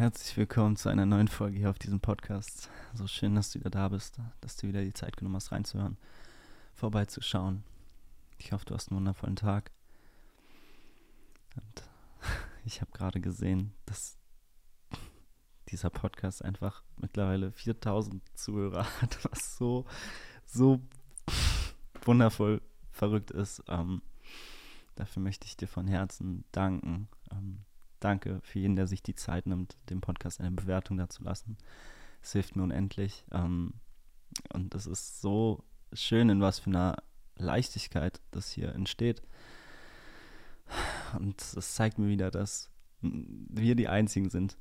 Herzlich willkommen zu einer neuen Folge hier auf diesem Podcast. So schön, dass du wieder da bist, dass du wieder die Zeit genommen hast, reinzuhören, vorbeizuschauen. Ich hoffe, du hast einen wundervollen Tag. Und ich habe gerade gesehen, dass dieser Podcast einfach mittlerweile 4000 Zuhörer hat, was so, so wundervoll verrückt ist. Ähm, dafür möchte ich dir von Herzen danken. Ähm, danke für jeden, der sich die Zeit nimmt, dem Podcast eine Bewertung dazu lassen. Es hilft mir unendlich. Ähm, und es ist so schön, in was für einer Leichtigkeit das hier entsteht. Und es zeigt mir wieder, dass wir die Einzigen sind,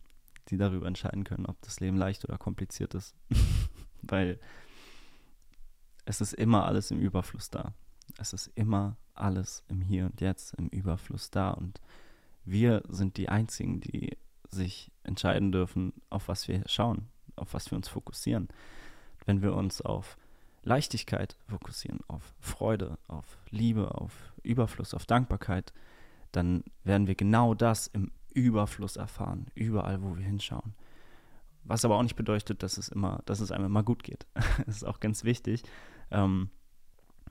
die darüber entscheiden können, ob das Leben leicht oder kompliziert ist. Weil es ist immer alles im Überfluss da. Es ist immer alles im Hier und Jetzt, im Überfluss da. Und wir sind die Einzigen, die sich entscheiden dürfen, auf was wir schauen, auf was wir uns fokussieren. Wenn wir uns auf Leichtigkeit fokussieren, auf Freude, auf Liebe, auf Überfluss, auf Dankbarkeit, dann werden wir genau das im Überfluss erfahren, überall, wo wir hinschauen. Was aber auch nicht bedeutet, dass es immer, dass es einem immer gut geht. das ist auch ganz wichtig. Ähm,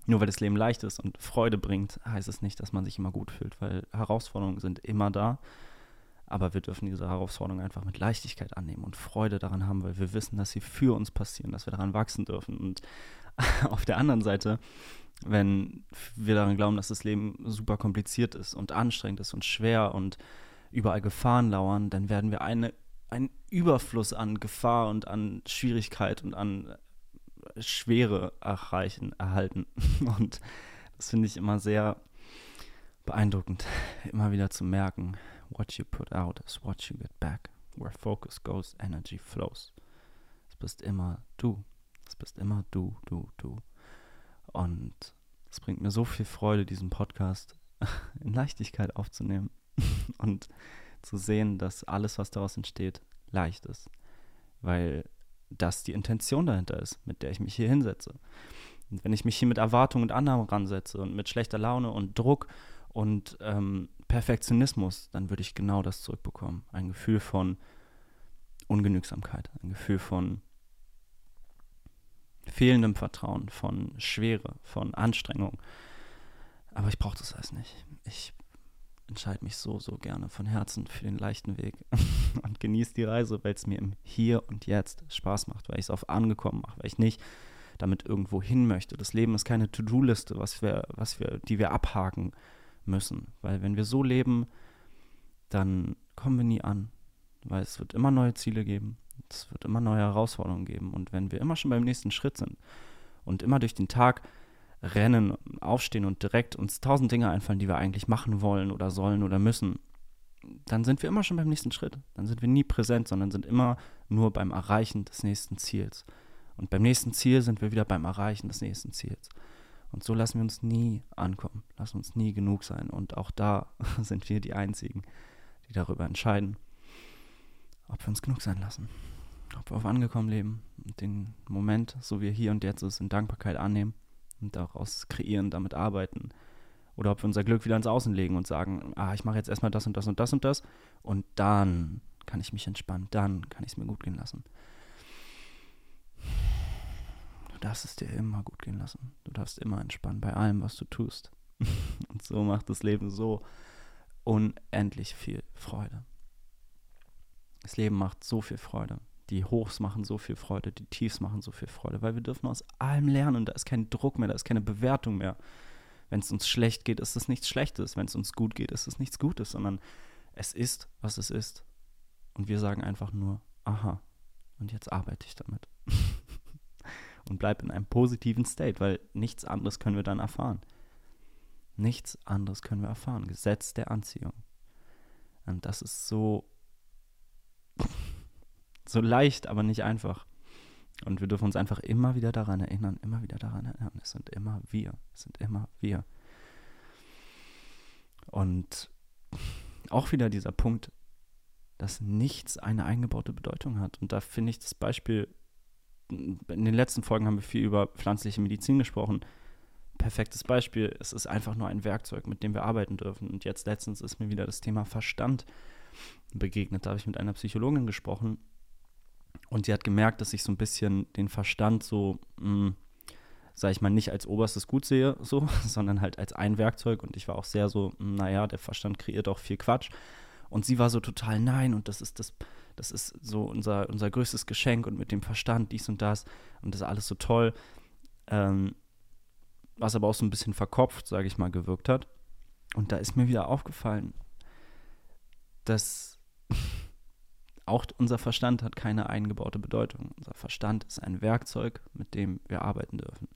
nur weil das Leben leicht ist und Freude bringt, heißt es nicht, dass man sich immer gut fühlt, weil Herausforderungen sind immer da. Aber wir dürfen diese Herausforderungen einfach mit Leichtigkeit annehmen und Freude daran haben, weil wir wissen, dass sie für uns passieren, dass wir daran wachsen dürfen. Und auf der anderen Seite, wenn wir daran glauben, dass das Leben super kompliziert ist und anstrengend ist und schwer und überall Gefahren lauern, dann werden wir eine, einen Überfluss an Gefahr und an Schwierigkeit und an Schwere erreichen, erhalten. Und das finde ich immer sehr beeindruckend, immer wieder zu merken, what you put out is what you get back. Where focus goes, energy flows. Es bist immer du. Es bist immer du, du, du. Und es bringt mir so viel Freude, diesen Podcast in Leichtigkeit aufzunehmen und zu sehen, dass alles, was daraus entsteht, leicht ist. Weil das die Intention dahinter ist, mit der ich mich hier hinsetze. Und wenn ich mich hier mit Erwartung und Annahme ransetze und mit schlechter Laune und Druck und ähm, Perfektionismus, dann würde ich genau das zurückbekommen. Ein Gefühl von Ungenügsamkeit, ein Gefühl von fehlendem Vertrauen, von Schwere, von Anstrengung. Aber ich brauche das alles nicht. Ich entscheide mich so, so gerne von Herzen für den leichten Weg und genieße die Reise, weil es mir im Hier und Jetzt Spaß macht, weil ich es auf angekommen mache, weil ich nicht damit irgendwo hin möchte. Das Leben ist keine To-Do-Liste, was wir, was wir, die wir abhaken müssen. Weil wenn wir so leben, dann kommen wir nie an. Weil es wird immer neue Ziele geben, es wird immer neue Herausforderungen geben. Und wenn wir immer schon beim nächsten Schritt sind und immer durch den Tag rennen, aufstehen und direkt uns tausend Dinge einfallen, die wir eigentlich machen wollen oder sollen oder müssen, dann sind wir immer schon beim nächsten Schritt. Dann sind wir nie präsent, sondern sind immer nur beim Erreichen des nächsten Ziels. Und beim nächsten Ziel sind wir wieder beim Erreichen des nächsten Ziels. Und so lassen wir uns nie ankommen, lassen uns nie genug sein. Und auch da sind wir die Einzigen, die darüber entscheiden, ob wir uns genug sein lassen. Ob wir auf angekommen leben und den Moment, so wie er hier und jetzt ist, in Dankbarkeit annehmen und daraus kreieren, damit arbeiten. Oder ob wir unser Glück wieder ins Außen legen und sagen, ah, ich mache jetzt erstmal das und das und das und das und dann kann ich mich entspannen, dann kann ich es mir gut gehen lassen. Du darfst es dir immer gut gehen lassen. Du darfst immer entspannen bei allem, was du tust. und so macht das Leben so unendlich viel Freude. Das Leben macht so viel Freude. Die Hochs machen so viel Freude, die Tiefs machen so viel Freude, weil wir dürfen aus allem lernen. Da ist kein Druck mehr, da ist keine Bewertung mehr. Wenn es uns schlecht geht, ist es nichts Schlechtes. Wenn es uns gut geht, ist es nichts Gutes, sondern es ist, was es ist. Und wir sagen einfach nur, aha, und jetzt arbeite ich damit. und bleib in einem positiven State, weil nichts anderes können wir dann erfahren. Nichts anderes können wir erfahren. Gesetz der Anziehung. Und das ist so so leicht, aber nicht einfach. Und wir dürfen uns einfach immer wieder daran erinnern, immer wieder daran erinnern. Es sind immer wir. Es sind immer wir. Und auch wieder dieser Punkt, dass nichts eine eingebaute Bedeutung hat. Und da finde ich das Beispiel, in den letzten Folgen haben wir viel über pflanzliche Medizin gesprochen. Perfektes Beispiel, es ist einfach nur ein Werkzeug, mit dem wir arbeiten dürfen. Und jetzt letztens ist mir wieder das Thema Verstand begegnet. Da habe ich mit einer Psychologin gesprochen und sie hat gemerkt, dass ich so ein bisschen den Verstand so, hm, sage ich mal, nicht als oberstes Gut sehe, so, sondern halt als ein Werkzeug. Und ich war auch sehr so, hm, naja, der Verstand kreiert auch viel Quatsch. Und sie war so total, nein, und das ist das, das ist so unser, unser größtes Geschenk und mit dem Verstand dies und das und das ist alles so toll. Ähm, was aber auch so ein bisschen verkopft, sage ich mal, gewirkt hat. Und da ist mir wieder aufgefallen, dass auch unser Verstand hat keine eingebaute Bedeutung. Unser Verstand ist ein Werkzeug, mit dem wir arbeiten dürfen.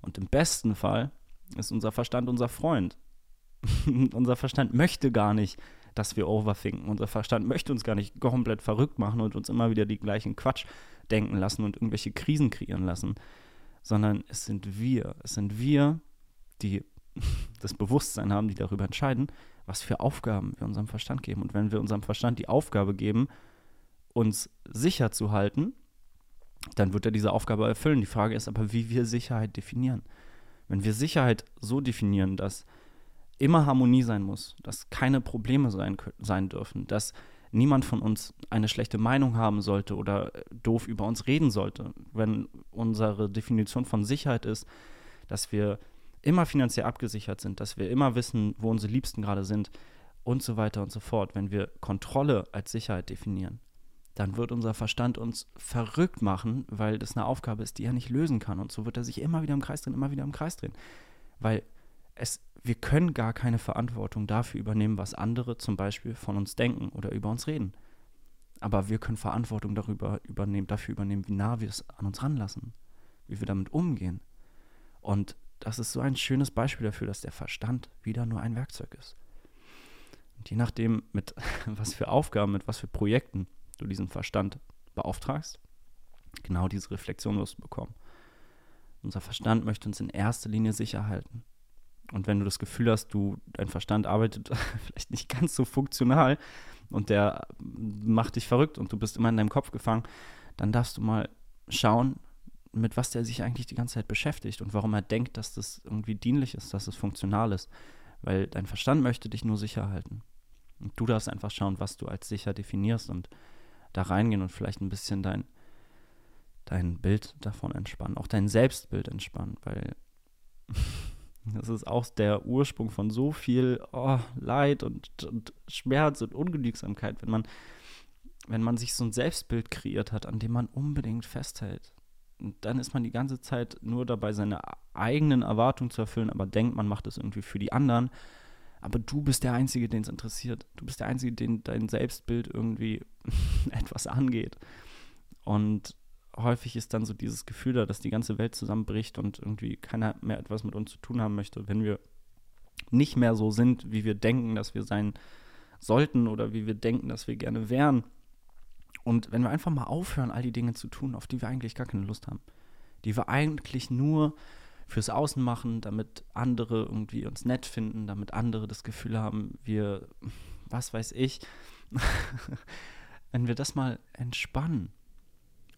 Und im besten Fall ist unser Verstand unser Freund. unser Verstand möchte gar nicht, dass wir overthinken. Unser Verstand möchte uns gar nicht komplett verrückt machen und uns immer wieder die gleichen Quatsch denken lassen und irgendwelche Krisen kreieren lassen, sondern es sind wir. Es sind wir, die das Bewusstsein haben, die darüber entscheiden, was für Aufgaben wir unserem Verstand geben. Und wenn wir unserem Verstand die Aufgabe geben, uns sicher zu halten, dann wird er diese Aufgabe erfüllen. Die Frage ist aber, wie wir Sicherheit definieren. Wenn wir Sicherheit so definieren, dass immer Harmonie sein muss, dass keine Probleme sein, sein dürfen, dass niemand von uns eine schlechte Meinung haben sollte oder doof über uns reden sollte. Wenn unsere Definition von Sicherheit ist, dass wir immer finanziell abgesichert sind, dass wir immer wissen, wo unsere Liebsten gerade sind und so weiter und so fort. Wenn wir Kontrolle als Sicherheit definieren, dann wird unser Verstand uns verrückt machen, weil das eine Aufgabe ist, die er nicht lösen kann. Und so wird er sich immer wieder im Kreis drehen, immer wieder im Kreis drehen. Weil es, wir können gar keine Verantwortung dafür übernehmen, was andere zum Beispiel von uns denken oder über uns reden. Aber wir können Verantwortung darüber übernehmen, dafür übernehmen, wie nah wir es an uns ranlassen, wie wir damit umgehen. Und das ist so ein schönes Beispiel dafür, dass der Verstand wieder nur ein Werkzeug ist. Und je nachdem, mit was für Aufgaben, mit was für Projekten du diesen Verstand beauftragst, genau diese Reflexion wirst du bekommen. Unser Verstand möchte uns in erster Linie sicher halten. Und wenn du das Gefühl hast, du, dein Verstand arbeitet vielleicht nicht ganz so funktional und der macht dich verrückt und du bist immer in deinem Kopf gefangen, dann darfst du mal schauen, mit was der sich eigentlich die ganze Zeit beschäftigt und warum er denkt, dass das irgendwie dienlich ist, dass es funktional ist. Weil dein Verstand möchte dich nur sicher halten. Und du darfst einfach schauen, was du als sicher definierst und da reingehen und vielleicht ein bisschen dein, dein Bild davon entspannen, auch dein Selbstbild entspannen, weil das ist auch der Ursprung von so viel oh, Leid und, und Schmerz und Ungenügsamkeit, wenn man, wenn man sich so ein Selbstbild kreiert hat, an dem man unbedingt festhält. Und dann ist man die ganze Zeit nur dabei, seine eigenen Erwartungen zu erfüllen, aber denkt, man macht es irgendwie für die anderen aber du bist der Einzige, den es interessiert. Du bist der Einzige, den dein Selbstbild irgendwie etwas angeht. Und häufig ist dann so dieses Gefühl da, dass die ganze Welt zusammenbricht und irgendwie keiner mehr etwas mit uns zu tun haben möchte, wenn wir nicht mehr so sind, wie wir denken, dass wir sein sollten oder wie wir denken, dass wir gerne wären. Und wenn wir einfach mal aufhören, all die Dinge zu tun, auf die wir eigentlich gar keine Lust haben, die wir eigentlich nur fürs Außen machen, damit andere irgendwie uns nett finden, damit andere das Gefühl haben, wir, was weiß ich, wenn wir das mal entspannen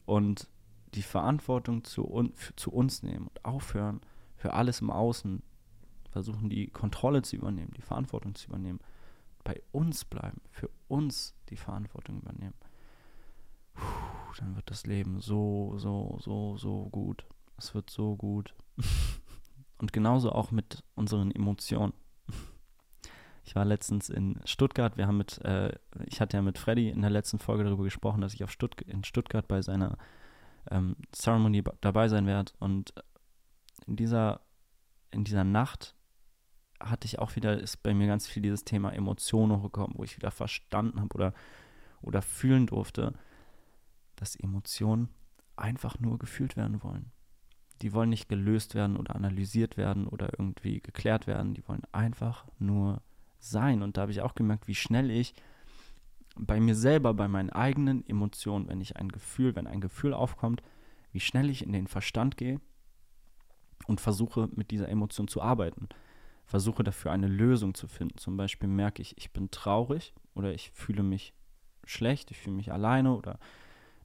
und die Verantwortung zu, un zu uns nehmen und aufhören, für alles im Außen versuchen, die Kontrolle zu übernehmen, die Verantwortung zu übernehmen, bei uns bleiben, für uns die Verantwortung übernehmen, Puh, dann wird das Leben so, so, so, so gut. Es wird so gut. Und genauso auch mit unseren Emotionen. Ich war letztens in Stuttgart. Wir haben mit, äh, ich hatte ja mit Freddy in der letzten Folge darüber gesprochen, dass ich auf Stutt in Stuttgart bei seiner ähm, Ceremony dabei sein werde. Und in dieser, in dieser Nacht hatte ich auch wieder, ist bei mir ganz viel dieses Thema Emotionen hochgekommen, wo ich wieder verstanden habe oder, oder fühlen durfte, dass Emotionen einfach nur gefühlt werden wollen die wollen nicht gelöst werden oder analysiert werden oder irgendwie geklärt werden. Die wollen einfach nur sein. Und da habe ich auch gemerkt, wie schnell ich bei mir selber, bei meinen eigenen Emotionen, wenn ich ein Gefühl, wenn ein Gefühl aufkommt, wie schnell ich in den Verstand gehe und versuche mit dieser Emotion zu arbeiten. Versuche dafür eine Lösung zu finden. Zum Beispiel merke ich, ich bin traurig oder ich fühle mich schlecht, ich fühle mich alleine oder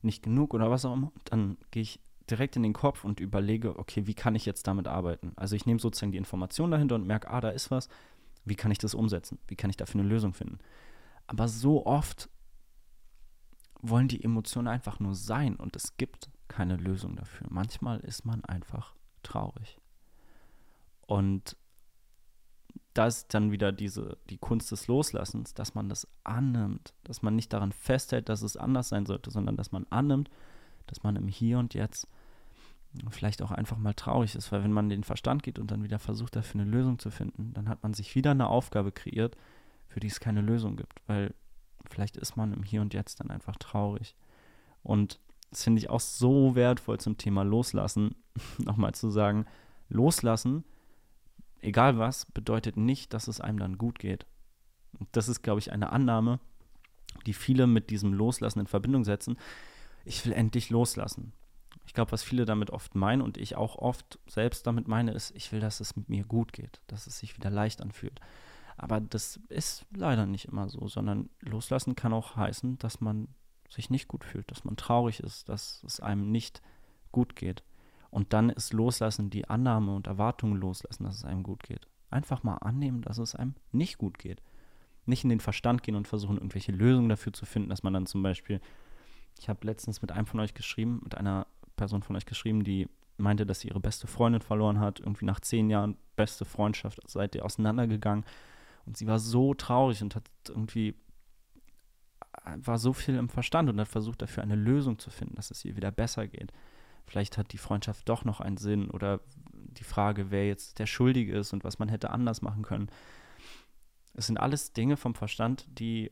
nicht genug oder was auch immer. Dann gehe ich direkt in den Kopf und überlege, okay, wie kann ich jetzt damit arbeiten? Also ich nehme sozusagen die Information dahinter und merke, ah, da ist was. Wie kann ich das umsetzen? Wie kann ich dafür eine Lösung finden? Aber so oft wollen die Emotionen einfach nur sein und es gibt keine Lösung dafür. Manchmal ist man einfach traurig. Und da ist dann wieder diese, die Kunst des Loslassens, dass man das annimmt, dass man nicht daran festhält, dass es anders sein sollte, sondern dass man annimmt, dass man im Hier und Jetzt vielleicht auch einfach mal traurig ist, weil wenn man den Verstand geht und dann wieder versucht, dafür eine Lösung zu finden, dann hat man sich wieder eine Aufgabe kreiert, für die es keine Lösung gibt, weil vielleicht ist man im Hier und Jetzt dann einfach traurig. Und das finde ich auch so wertvoll zum Thema Loslassen, nochmal zu sagen, Loslassen, egal was, bedeutet nicht, dass es einem dann gut geht. Und das ist, glaube ich, eine Annahme, die viele mit diesem Loslassen in Verbindung setzen. Ich will endlich loslassen. Ich glaube, was viele damit oft meinen und ich auch oft selbst damit meine, ist, ich will, dass es mit mir gut geht, dass es sich wieder leicht anfühlt. Aber das ist leider nicht immer so, sondern loslassen kann auch heißen, dass man sich nicht gut fühlt, dass man traurig ist, dass es einem nicht gut geht. Und dann ist Loslassen die Annahme und Erwartung loslassen, dass es einem gut geht. Einfach mal annehmen, dass es einem nicht gut geht. Nicht in den Verstand gehen und versuchen, irgendwelche Lösungen dafür zu finden, dass man dann zum Beispiel, ich habe letztens mit einem von euch geschrieben, mit einer Person von euch geschrieben, die meinte, dass sie ihre beste Freundin verloren hat, irgendwie nach zehn Jahren beste Freundschaft, seid ihr auseinandergegangen. Und sie war so traurig und hat irgendwie war so viel im Verstand und hat versucht, dafür eine Lösung zu finden, dass es ihr wieder besser geht. Vielleicht hat die Freundschaft doch noch einen Sinn oder die Frage, wer jetzt der Schuldige ist und was man hätte anders machen können. Es sind alles Dinge vom Verstand, die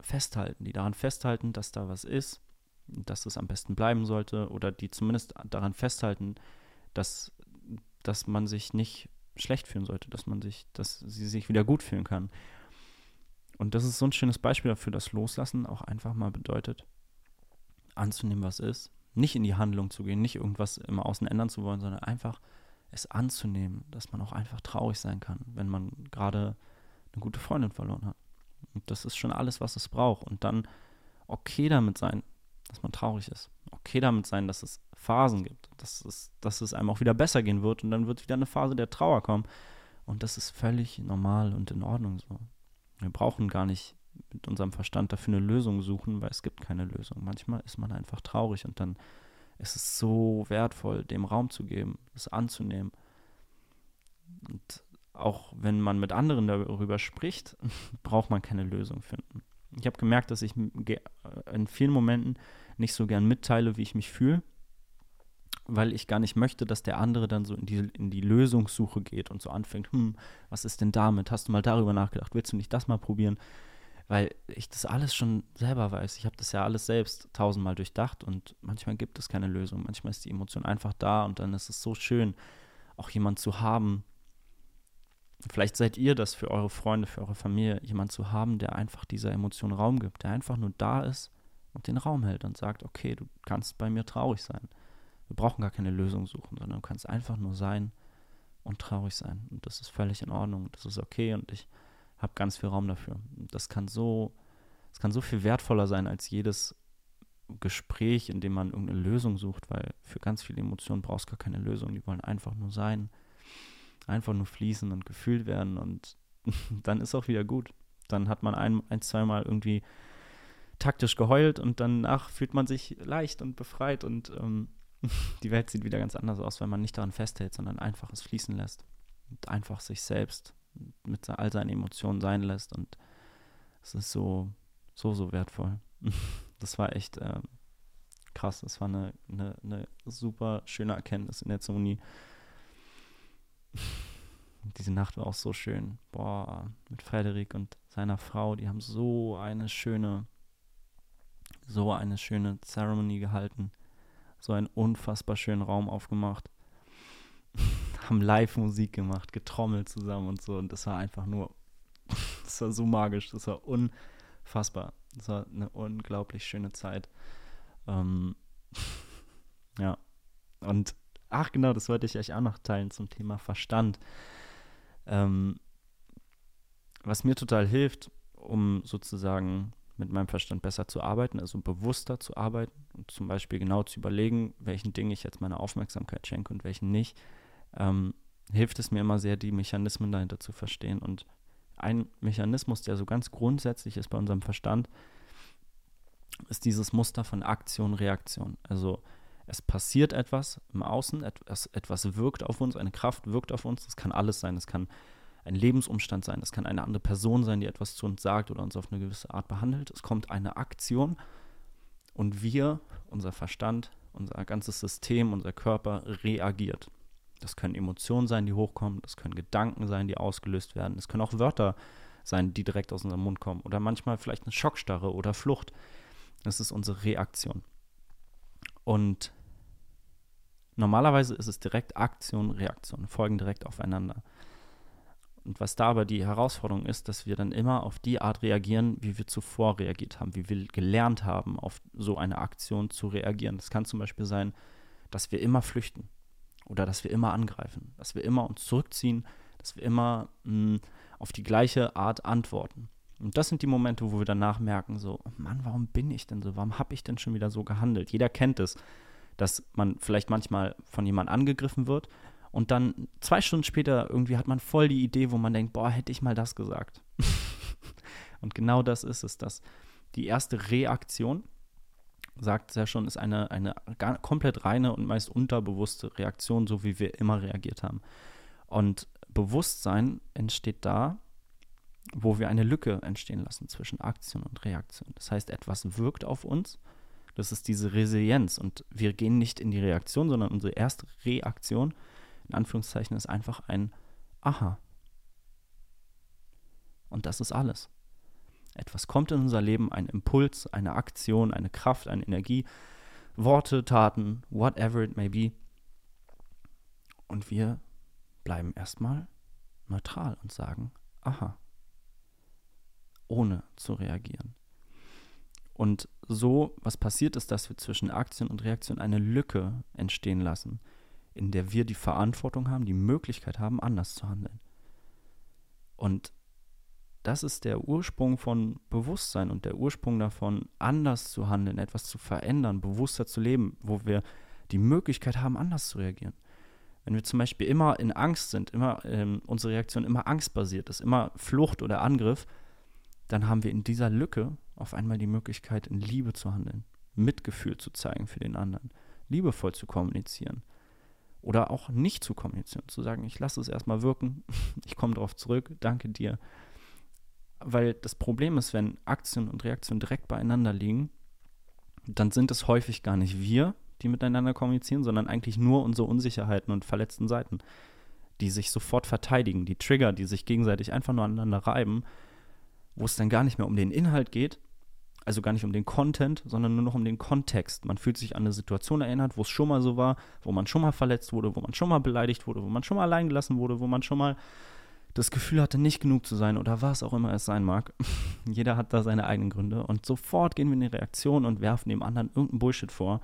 festhalten, die daran festhalten, dass da was ist, dass es am besten bleiben sollte oder die zumindest daran festhalten, dass, dass man sich nicht schlecht fühlen sollte, dass man sich, dass sie sich wieder gut fühlen kann. Und das ist so ein schönes Beispiel dafür, dass Loslassen auch einfach mal bedeutet, anzunehmen, was ist, nicht in die Handlung zu gehen, nicht irgendwas im Außen ändern zu wollen, sondern einfach es anzunehmen, dass man auch einfach traurig sein kann, wenn man gerade eine gute Freundin verloren hat. Und das ist schon alles, was es braucht. Und dann okay damit sein, dass man traurig ist. Okay damit sein, dass es Phasen gibt, dass es, dass es einem auch wieder besser gehen wird und dann wird wieder eine Phase der Trauer kommen. Und das ist völlig normal und in Ordnung so. Wir brauchen gar nicht mit unserem Verstand dafür eine Lösung suchen, weil es gibt keine Lösung. Manchmal ist man einfach traurig und dann ist es so wertvoll, dem Raum zu geben, es anzunehmen. Und auch wenn man mit anderen darüber spricht, braucht man keine Lösung finden. Ich habe gemerkt, dass ich in vielen Momenten nicht so gern mitteile, wie ich mich fühle, weil ich gar nicht möchte, dass der andere dann so in die, in die Lösungssuche geht und so anfängt, hm, was ist denn damit? Hast du mal darüber nachgedacht? Willst du nicht das mal probieren? Weil ich das alles schon selber weiß. Ich habe das ja alles selbst tausendmal durchdacht und manchmal gibt es keine Lösung. Manchmal ist die Emotion einfach da und dann ist es so schön, auch jemand zu haben. Vielleicht seid ihr das für eure Freunde, für eure Familie, jemand zu haben, der einfach dieser Emotion Raum gibt, der einfach nur da ist und den Raum hält und sagt, okay, du kannst bei mir traurig sein. Wir brauchen gar keine Lösung suchen, sondern du kannst einfach nur sein und traurig sein. Und das ist völlig in Ordnung. Das ist okay und ich habe ganz viel Raum dafür. Das kann so, das kann so viel wertvoller sein als jedes Gespräch, in dem man irgendeine Lösung sucht, weil für ganz viele Emotionen brauchst du gar keine Lösung. Die wollen einfach nur sein, einfach nur fließen und gefühlt werden und dann ist auch wieder gut. Dann hat man ein, ein zweimal irgendwie taktisch geheult und danach fühlt man sich leicht und befreit und ähm, die Welt sieht wieder ganz anders aus, wenn man nicht daran festhält, sondern einfach es fließen lässt und einfach sich selbst mit all seinen Emotionen sein lässt und es ist so, so, so wertvoll. Das war echt äh, krass. Das war eine, eine, eine super schöne Erkenntnis in der Zeremonie. Diese Nacht war auch so schön. Boah, mit Frederik und seiner Frau, die haben so eine schöne, so eine schöne Zeremonie gehalten. So einen unfassbar schönen Raum aufgemacht haben Live-Musik gemacht, getrommelt zusammen und so. Und das war einfach nur, das war so magisch, das war unfassbar. Das war eine unglaublich schöne Zeit. Ähm, ja. Und, ach genau, das wollte ich euch auch noch teilen zum Thema Verstand. Ähm, was mir total hilft, um sozusagen mit meinem Verstand besser zu arbeiten, also bewusster zu arbeiten und zum Beispiel genau zu überlegen, welchen Dingen ich jetzt meine Aufmerksamkeit schenke und welchen nicht, ähm, hilft es mir immer sehr, die Mechanismen dahinter zu verstehen und ein Mechanismus, der so ganz grundsätzlich ist bei unserem Verstand, ist dieses Muster von Aktion, Reaktion. Also es passiert etwas im Außen, etwas, etwas wirkt auf uns, eine Kraft wirkt auf uns. Das kann alles sein. Das kann ein Lebensumstand sein. Das kann eine andere Person sein, die etwas zu uns sagt oder uns auf eine gewisse Art behandelt. Es kommt eine Aktion und wir, unser Verstand, unser ganzes System, unser Körper reagiert. Das können Emotionen sein, die hochkommen. Das können Gedanken sein, die ausgelöst werden. Es können auch Wörter sein, die direkt aus unserem Mund kommen. Oder manchmal vielleicht eine Schockstarre oder Flucht. Das ist unsere Reaktion. Und normalerweise ist es direkt Aktion, Reaktion, folgen direkt aufeinander. Und was da aber die Herausforderung ist, dass wir dann immer auf die Art reagieren, wie wir zuvor reagiert haben, wie wir gelernt haben, auf so eine Aktion zu reagieren. Das kann zum Beispiel sein, dass wir immer flüchten oder dass wir immer angreifen, dass wir immer uns zurückziehen, dass wir immer mh, hm, auf die gleiche Art antworten. Und das sind die Momente, wo wir danach merken, so, Mann, warum bin ich denn so? Warum habe ich denn schon wieder so gehandelt? Jeder kennt es, dass man vielleicht manchmal von jemandem angegriffen wird und dann zwei Stunden später irgendwie hat man voll die Idee, wo man denkt, boah, hätte ich mal das gesagt. und genau das ist es, dass die erste Reaktion, sagt es ja schon, ist eine, eine komplett reine und meist unterbewusste Reaktion, so wie wir immer reagiert haben. Und Bewusstsein entsteht da, wo wir eine Lücke entstehen lassen zwischen Aktion und Reaktion. Das heißt, etwas wirkt auf uns. Das ist diese Resilienz. Und wir gehen nicht in die Reaktion, sondern unsere erste Reaktion, in Anführungszeichen, ist einfach ein Aha. Und das ist alles. Etwas kommt in unser Leben, ein Impuls, eine Aktion, eine Kraft, eine Energie, Worte, Taten, whatever it may be. Und wir bleiben erstmal neutral und sagen, aha ohne zu reagieren. Und so, was passiert ist, dass wir zwischen Aktion und Reaktion eine Lücke entstehen lassen, in der wir die Verantwortung haben, die Möglichkeit haben, anders zu handeln. Und das ist der Ursprung von Bewusstsein und der Ursprung davon, anders zu handeln, etwas zu verändern, bewusster zu leben, wo wir die Möglichkeit haben, anders zu reagieren. Wenn wir zum Beispiel immer in Angst sind, immer ähm, unsere Reaktion immer angstbasiert ist, immer Flucht oder Angriff, dann haben wir in dieser Lücke auf einmal die Möglichkeit, in Liebe zu handeln, Mitgefühl zu zeigen für den anderen, liebevoll zu kommunizieren. Oder auch nicht zu kommunizieren, zu sagen, ich lasse es erstmal wirken, ich komme darauf zurück, danke dir. Weil das Problem ist, wenn Aktion und Reaktion direkt beieinander liegen, dann sind es häufig gar nicht wir, die miteinander kommunizieren, sondern eigentlich nur unsere Unsicherheiten und verletzten Seiten, die sich sofort verteidigen, die Trigger, die sich gegenseitig einfach nur aneinander reiben wo es dann gar nicht mehr um den Inhalt geht, also gar nicht um den Content, sondern nur noch um den Kontext. Man fühlt sich an eine Situation erinnert, wo es schon mal so war, wo man schon mal verletzt wurde, wo man schon mal beleidigt wurde, wo man schon mal allein gelassen wurde, wo man schon mal das Gefühl hatte, nicht genug zu sein oder was auch immer es sein mag. Jeder hat da seine eigenen Gründe und sofort gehen wir in die Reaktion und werfen dem anderen irgendeinen Bullshit vor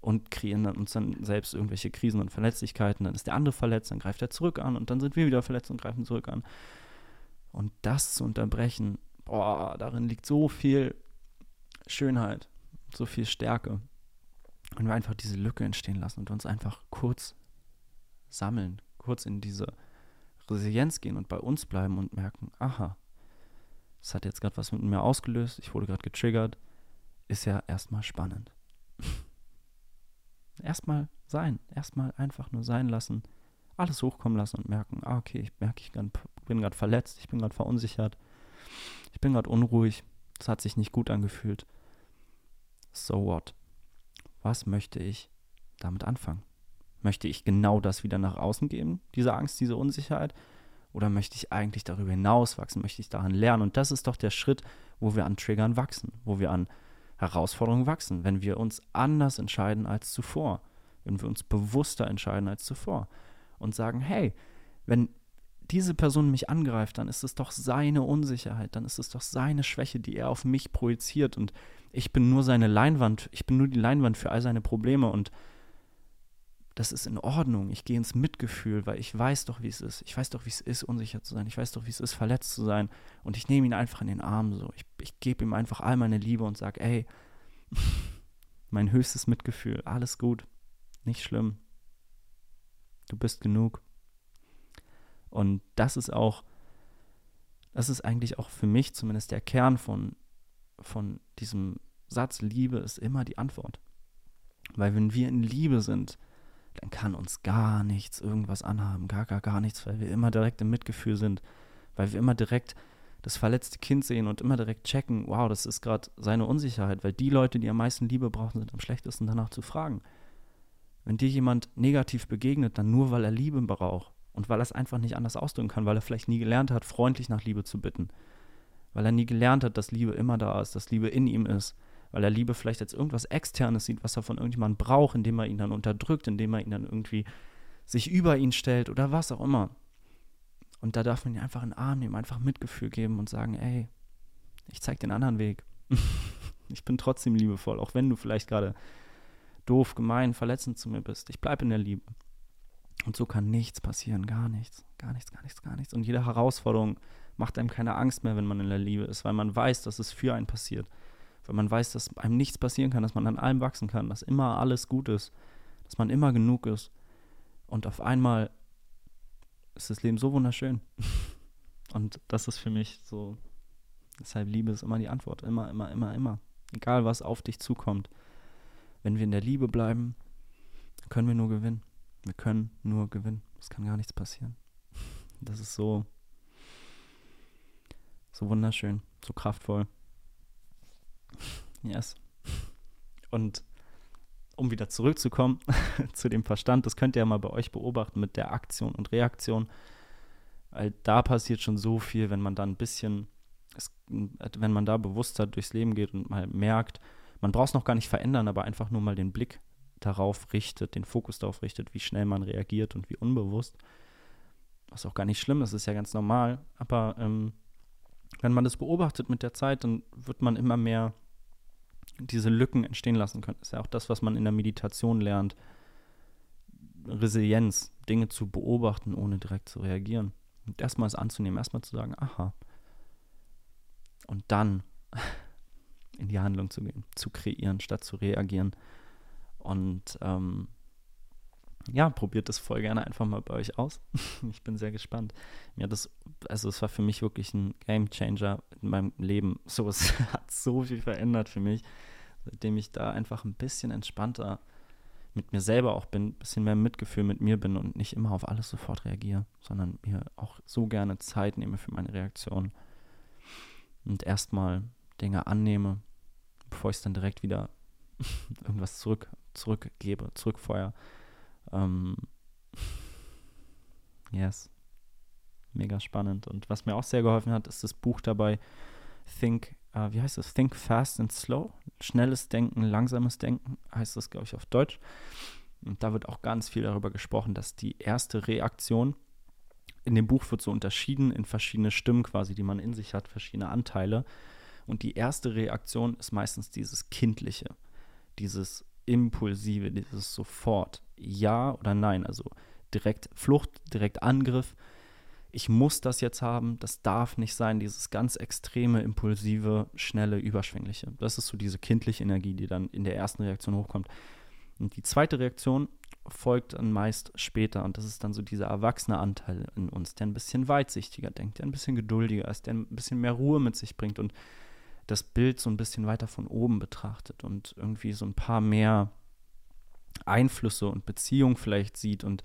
und kreieren dann uns dann selbst irgendwelche Krisen und Verletzlichkeiten. Dann ist der andere verletzt, dann greift er zurück an und dann sind wir wieder verletzt und greifen zurück an. Und das zu unterbrechen, boah, darin liegt so viel Schönheit, so viel Stärke. Und wir einfach diese Lücke entstehen lassen und uns einfach kurz sammeln, kurz in diese Resilienz gehen und bei uns bleiben und merken, aha, das hat jetzt gerade was mit mir ausgelöst, ich wurde gerade getriggert, ist ja erstmal spannend. erstmal sein, erstmal einfach nur sein lassen, alles hochkommen lassen und merken, ah, okay, ich merke, ich bin gerade verletzt, ich bin gerade verunsichert, ich bin gerade unruhig, es hat sich nicht gut angefühlt. So what? Was möchte ich damit anfangen? Möchte ich genau das wieder nach außen geben, diese Angst, diese Unsicherheit? Oder möchte ich eigentlich darüber hinaus wachsen? Möchte ich daran lernen? Und das ist doch der Schritt, wo wir an Triggern wachsen, wo wir an Herausforderungen wachsen, wenn wir uns anders entscheiden als zuvor, wenn wir uns bewusster entscheiden als zuvor und sagen, hey, wenn diese Person mich angreift, dann ist es doch seine Unsicherheit, dann ist es doch seine Schwäche, die er auf mich projiziert und ich bin nur seine Leinwand, ich bin nur die Leinwand für all seine Probleme und das ist in Ordnung. Ich gehe ins Mitgefühl, weil ich weiß doch, wie es ist. Ich weiß doch, wie es ist, unsicher zu sein. Ich weiß doch, wie es ist, verletzt zu sein. Und ich nehme ihn einfach in den Arm so. Ich, ich gebe ihm einfach all meine Liebe und sage, ey, mein höchstes Mitgefühl, alles gut, nicht schlimm. Du bist genug. Und das ist auch das ist eigentlich auch für mich zumindest der Kern von, von diesem Satz, Liebe ist immer die Antwort. Weil wenn wir in Liebe sind, dann kann uns gar nichts irgendwas anhaben, gar, gar, gar nichts, weil wir immer direkt im Mitgefühl sind, weil wir immer direkt das verletzte Kind sehen und immer direkt checken, wow, das ist gerade seine Unsicherheit, weil die Leute, die am meisten Liebe brauchen, sind am schlechtesten danach zu fragen. Wenn dir jemand negativ begegnet, dann nur, weil er Liebe braucht und weil er es einfach nicht anders ausdrücken kann, weil er vielleicht nie gelernt hat, freundlich nach Liebe zu bitten, weil er nie gelernt hat, dass Liebe immer da ist, dass Liebe in ihm ist, weil er Liebe vielleicht als irgendwas Externes sieht, was er von irgendjemandem braucht, indem er ihn dann unterdrückt, indem er ihn dann irgendwie sich über ihn stellt oder was auch immer. Und da darf man ihn einfach in den Arm nehmen, einfach Mitgefühl geben und sagen, ey, ich zeig den anderen Weg. ich bin trotzdem liebevoll, auch wenn du vielleicht gerade doof, gemein, verletzend zu mir bist. Ich bleibe in der Liebe. Und so kann nichts passieren, gar nichts, gar nichts, gar nichts, gar nichts. Und jede Herausforderung macht einem keine Angst mehr, wenn man in der Liebe ist, weil man weiß, dass es für einen passiert wenn man weiß, dass einem nichts passieren kann, dass man an allem wachsen kann, dass immer alles gut ist, dass man immer genug ist. Und auf einmal ist das Leben so wunderschön. Und das ist für mich so, deshalb Liebe ist immer die Antwort. Immer, immer, immer, immer. Egal, was auf dich zukommt. Wenn wir in der Liebe bleiben, können wir nur gewinnen. Wir können nur gewinnen. Es kann gar nichts passieren. Das ist so, so wunderschön, so kraftvoll. Yes. Und um wieder zurückzukommen zu dem Verstand, das könnt ihr ja mal bei euch beobachten mit der Aktion und Reaktion. Weil da passiert schon so viel, wenn man da ein bisschen, wenn man da bewusster durchs Leben geht und mal merkt, man braucht es noch gar nicht verändern, aber einfach nur mal den Blick darauf richtet, den Fokus darauf richtet, wie schnell man reagiert und wie unbewusst. Was auch gar nicht schlimm ist, ist ja ganz normal. Aber ähm, wenn man das beobachtet mit der Zeit, dann wird man immer mehr diese Lücken entstehen lassen können. Das ist ja auch das, was man in der Meditation lernt. Resilienz, Dinge zu beobachten, ohne direkt zu reagieren. Und erstmal es anzunehmen, erstmal zu sagen, aha. Und dann in die Handlung zu gehen, zu kreieren, statt zu reagieren. Und ähm, ja, probiert das voll gerne einfach mal bei euch aus. ich bin sehr gespannt. Ja, das, also es war für mich wirklich ein Game Changer in meinem Leben. So, es hat so viel verändert für mich, seitdem ich da einfach ein bisschen entspannter mit mir selber auch bin, ein bisschen mehr Mitgefühl mit mir bin und nicht immer auf alles sofort reagiere, sondern mir auch so gerne Zeit nehme für meine Reaktion und erstmal Dinge annehme, bevor ich es dann direkt wieder irgendwas zurück, zurückgebe, zurückfeuere ähm, yes. Mega spannend. Und was mir auch sehr geholfen hat, ist das Buch dabei Think, äh, wie heißt das? Think Fast and Slow. Schnelles Denken, langsames Denken, heißt das, glaube ich, auf Deutsch. Und da wird auch ganz viel darüber gesprochen, dass die erste Reaktion in dem Buch wird so unterschieden in verschiedene Stimmen quasi, die man in sich hat, verschiedene Anteile. Und die erste Reaktion ist meistens dieses Kindliche, dieses Impulsive, dieses sofort Ja oder Nein, also direkt Flucht, direkt Angriff. Ich muss das jetzt haben, das darf nicht sein, dieses ganz extreme, impulsive, schnelle, überschwängliche. Das ist so diese kindliche Energie, die dann in der ersten Reaktion hochkommt. Und die zweite Reaktion folgt dann meist später und das ist dann so dieser erwachsene Anteil in uns, der ein bisschen weitsichtiger denkt, der ein bisschen geduldiger ist, der ein bisschen mehr Ruhe mit sich bringt und das Bild so ein bisschen weiter von oben betrachtet und irgendwie so ein paar mehr Einflüsse und Beziehungen vielleicht sieht und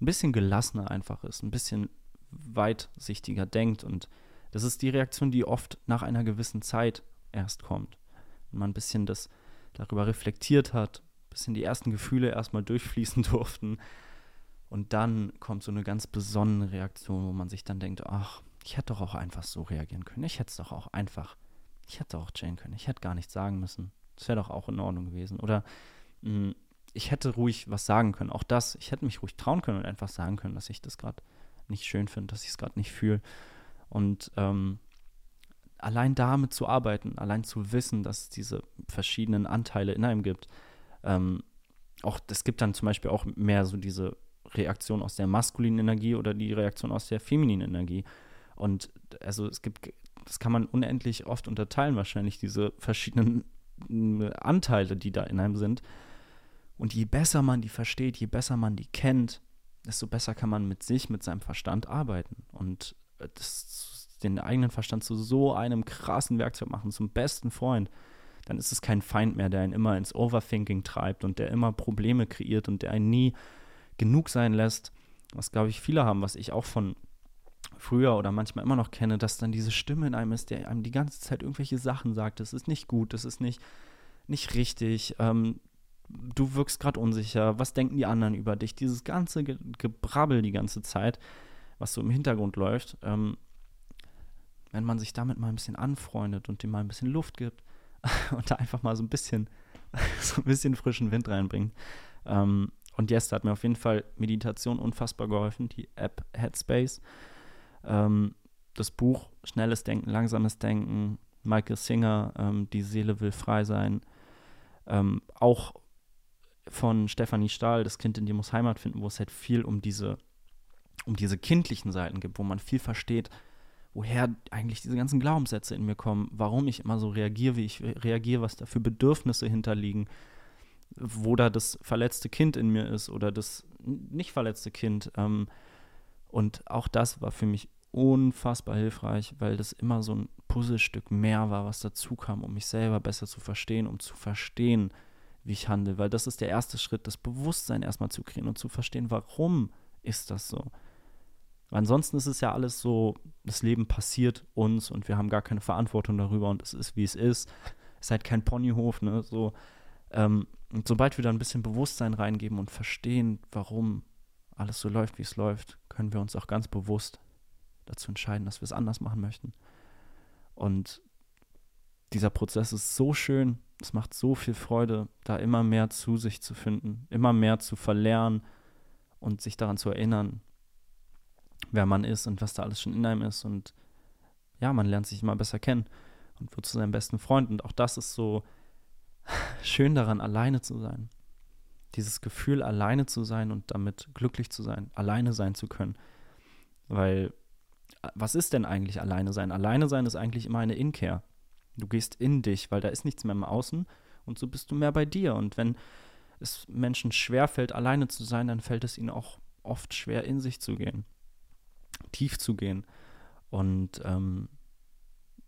ein bisschen gelassener einfach ist, ein bisschen weitsichtiger denkt. Und das ist die Reaktion, die oft nach einer gewissen Zeit erst kommt. Wenn man ein bisschen das darüber reflektiert hat, ein bisschen die ersten Gefühle erstmal durchfließen durften. Und dann kommt so eine ganz besonnene Reaktion, wo man sich dann denkt, ach, ich hätte doch auch einfach so reagieren können. Ich hätte es doch auch einfach ich hätte auch chillen können. Ich hätte gar nichts sagen müssen. Das wäre doch auch in Ordnung gewesen. Oder mh, hm, ich hätte ruhig was sagen können. Auch das, ich hätte mich ruhig trauen können und einfach sagen können, dass ich das gerade nicht schön finde, dass ich es gerade nicht fühle. Und ähm, allein damit zu arbeiten, allein zu wissen, dass es diese verschiedenen Anteile in einem gibt. Ähm, auch es gibt dann zum Beispiel auch mehr so diese Reaktion aus der maskulinen Energie oder die Reaktion aus der femininen Energie. Und also es gibt das kann man unendlich oft unterteilen, wahrscheinlich, diese verschiedenen äh, Anteile, die da in einem sind. Und je besser man die versteht, je besser man die kennt, desto besser kann man mit sich, mit seinem Verstand arbeiten. Und äh, das, den eigenen Verstand zu so einem krassen Werkzeug machen, zum besten Freund, dann ist es kein Feind mehr, der einen immer ins Overthinking treibt und der immer Probleme kreiert und der einen nie genug sein lässt. Was, glaube ich, viele haben, was ich auch von früher oder manchmal immer noch kenne, dass dann diese Stimme in einem ist, der einem die ganze Zeit irgendwelche Sachen sagt. Das ist nicht gut, das ist nicht, nicht richtig. Ähm, du wirkst gerade unsicher. Was denken die anderen über dich? Dieses ganze Ge Gebrabbel die ganze Zeit, was so im Hintergrund läuft. Ähm, wenn man sich damit mal ein bisschen anfreundet und dem mal ein bisschen Luft gibt und da einfach mal so ein bisschen, so ein bisschen frischen Wind reinbringt. Ähm, und jetzt hat mir auf jeden Fall Meditation unfassbar geholfen, die App Headspace. Ähm, das Buch Schnelles Denken, Langsames Denken, Michael Singer, ähm, Die Seele will frei sein. Ähm, auch von Stefanie Stahl, Das Kind in dir muss Heimat finden, wo es halt viel um diese, um diese kindlichen Seiten gibt, wo man viel versteht, woher eigentlich diese ganzen Glaubenssätze in mir kommen, warum ich immer so reagiere, wie ich reagiere, was da für Bedürfnisse hinterliegen, wo da das verletzte Kind in mir ist oder das nicht verletzte Kind. Ähm, und auch das war für mich unfassbar hilfreich, weil das immer so ein Puzzlestück mehr war, was dazu kam, um mich selber besser zu verstehen, um zu verstehen, wie ich handle. Weil das ist der erste Schritt, das Bewusstsein erstmal zu kriegen und zu verstehen, warum ist das so. Ansonsten ist es ja alles so, das Leben passiert uns und wir haben gar keine Verantwortung darüber und es ist, wie es ist. Es ist halt kein Ponyhof, ne? So, ähm, und sobald wir da ein bisschen Bewusstsein reingeben und verstehen, warum alles so läuft, wie es läuft, können wir uns auch ganz bewusst dazu entscheiden, dass wir es anders machen möchten. Und dieser Prozess ist so schön, es macht so viel Freude, da immer mehr zu sich zu finden, immer mehr zu verlernen und sich daran zu erinnern, wer man ist und was da alles schon in einem ist. Und ja, man lernt sich immer besser kennen und wird zu seinem besten Freund. Und auch das ist so schön daran, alleine zu sein. Dieses Gefühl, alleine zu sein und damit glücklich zu sein, alleine sein zu können. Weil, was ist denn eigentlich alleine sein? Alleine sein ist eigentlich immer eine Inkehr. Du gehst in dich, weil da ist nichts mehr im Außen und so bist du mehr bei dir. Und wenn es Menschen schwerfällt, alleine zu sein, dann fällt es ihnen auch oft schwer, in sich zu gehen tief zu gehen. Und ähm,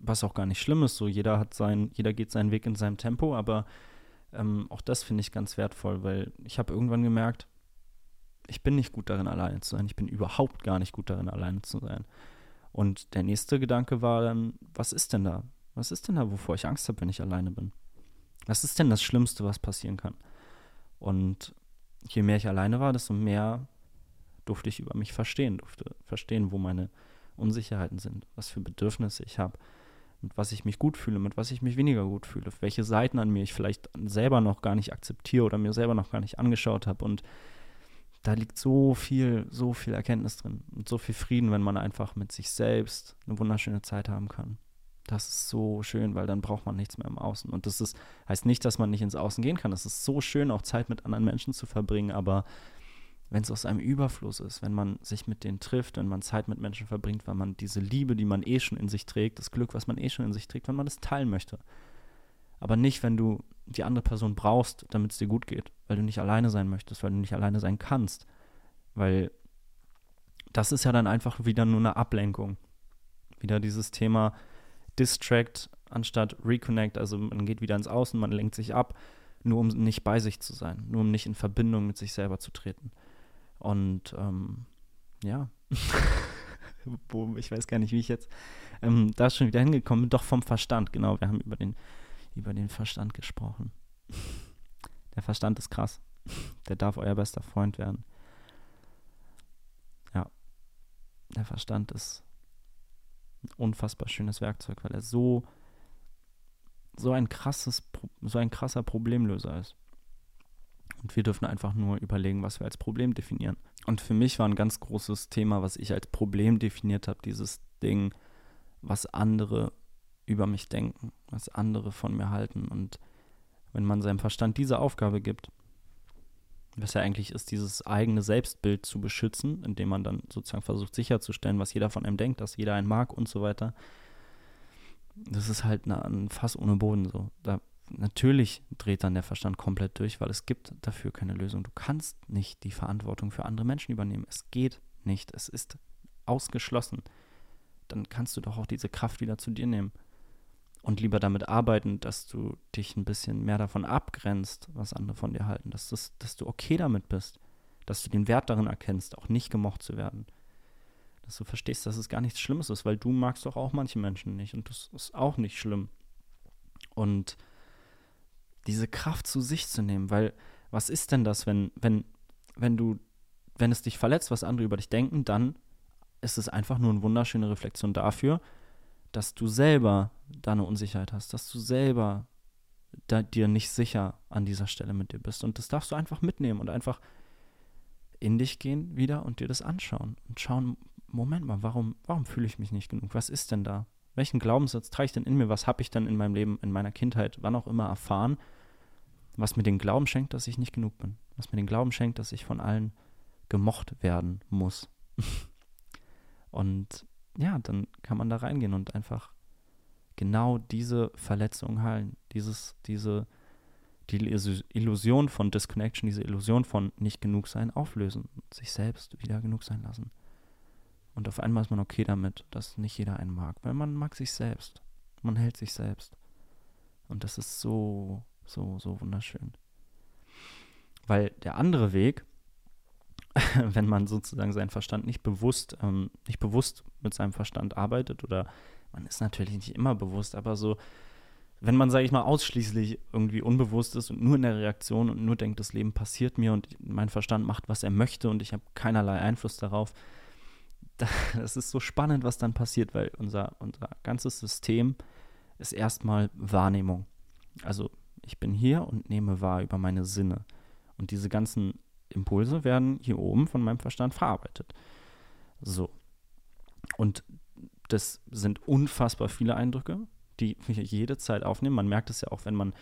was auch gar nicht schlimm ist, so jeder hat sein, jeder geht seinen Weg in seinem Tempo, aber ähm, auch das finde ich ganz wertvoll, weil ich habe irgendwann gemerkt, ich bin nicht gut darin, alleine zu sein. Ich bin überhaupt gar nicht gut darin, alleine zu sein. Und der nächste Gedanke war dann, was ist denn da? Was ist denn da, wovor ich Angst habe, wenn ich alleine bin? Was ist denn das Schlimmste, was passieren kann? Und je mehr ich alleine war, desto mehr durfte ich über mich verstehen, durfte verstehen, wo meine Unsicherheiten sind, was für Bedürfnisse ich habe, mit was ich mich gut fühle, mit was ich mich weniger gut fühle, welche Seiten an mir ich vielleicht selber noch gar nicht akzeptiere oder mir selber noch gar nicht angeschaut habe. Und da liegt so viel, so viel Erkenntnis drin und so viel Frieden, wenn man einfach mit sich selbst eine wunderschöne Zeit haben kann. Das ist so schön, weil dann braucht man nichts mehr im Außen. Und das ist, heißt nicht, dass man nicht ins Außen gehen kann. Es ist so schön, auch Zeit mit anderen Menschen zu verbringen, aber wenn es aus einem Überfluss ist, wenn man sich mit denen trifft, wenn man Zeit mit Menschen verbringt, weil man diese Liebe, die man eh schon in sich trägt, das Glück, was man eh schon in sich trägt, wenn man das teilen möchte. Aber nicht, wenn du die andere Person brauchst, damit es dir gut geht, weil du nicht alleine sein möchtest, weil du nicht alleine sein kannst. Weil das ist ja dann einfach wieder nur eine Ablenkung. Wieder dieses Thema Distract anstatt Reconnect, also man geht wieder ins Außen, man lenkt sich ab, nur um nicht bei sich zu sein, nur um nicht in Verbindung mit sich selber zu treten. Und ähm, ja, ich weiß gar nicht, wie ich jetzt ähm, da schon wieder hingekommen bin. Doch vom Verstand, genau. Wir haben über den, über den Verstand gesprochen. Der Verstand ist krass. Der darf euer bester Freund werden. Ja. Der Verstand ist ein unfassbar schönes Werkzeug, weil er so, so ein krasses, so ein krasser Problemlöser ist. Und wir dürfen einfach nur überlegen, was wir als Problem definieren. Und für mich war ein ganz großes Thema, was ich als Problem definiert habe, dieses Ding, was andere über mich denken, was andere von mir halten. Und wenn man seinem Verstand diese Aufgabe gibt, was ja eigentlich ist, dieses eigene Selbstbild zu beschützen, indem man dann sozusagen versucht sicherzustellen, was jeder von einem denkt, dass jeder einen mag und so weiter. Das ist halt ein Fass ohne Boden so. Da natürlich dreht dann der Verstand komplett durch, weil es gibt dafür keine Lösung. Du kannst nicht die Verantwortung für andere Menschen übernehmen. Es geht nicht. Es ist ausgeschlossen. dann kannst du doch auch diese Kraft wieder zu dir nehmen. Und lieber damit arbeiten, dass du dich ein bisschen mehr davon abgrenzt, was andere von dir halten. Dass, das, dass du okay damit bist. Dass du den Wert darin erkennst, auch nicht gemocht zu werden. Dass du verstehst, dass es gar nichts Schlimmes ist, weil du magst doch auch manche Menschen nicht. Und das ist auch nicht schlimm. Und diese Kraft zu sich zu nehmen, weil was ist denn das, wenn, wenn, wenn du, wenn es dich verletzt, was andere über dich denken, dann ist es einfach nur eine wunderschöne Reflexion dafür, dass du selber da eine Unsicherheit hast, dass du selber da, dir nicht sicher an dieser Stelle mit dir bist. Und das darfst du einfach mitnehmen und einfach in dich gehen wieder und dir das anschauen und schauen, Moment mal, warum, warum fühle ich mich nicht genug? Was ist denn da? Welchen Glaubenssatz trage ich denn in mir? Was habe ich denn in meinem Leben, in meiner Kindheit, wann auch immer erfahren, was mir den Glauben schenkt, dass ich nicht genug bin? Was mir den Glauben schenkt, dass ich von allen gemocht werden muss? und ja, dann kann man da reingehen und einfach genau diese Verletzung heilen. Dieses, diese, die Illusion von Disconnection, diese Illusion von nicht genug sein auflösen und sich selbst wieder genug sein lassen. Und auf einmal ist man okay damit, dass nicht jeder einen mag, weil man mag sich selbst. Man hält sich selbst. Und das ist so, so, so wunderschön. Weil der andere Weg, wenn man sozusagen seinen Verstand nicht bewusst, ähm, nicht bewusst mit seinem Verstand arbeitet oder man ist natürlich nicht immer bewusst, aber so, wenn man, sage ich mal, ausschließlich irgendwie unbewusst ist und nur in der Reaktion und nur denkt, das Leben passiert mir und mein Verstand macht, was er möchte und ich habe keinerlei Einfluss darauf, das ist so spannend, was dann passiert, weil unser, unser ganzes System ist erstmal Wahrnehmung. Also ich bin hier und nehme wahr über meine Sinne. Und diese ganzen Impulse werden hier oben von meinem Verstand verarbeitet. So. Und das sind unfassbar viele Eindrücke, die ich jede Zeit aufnehmen. Man merkt es ja auch, wenn man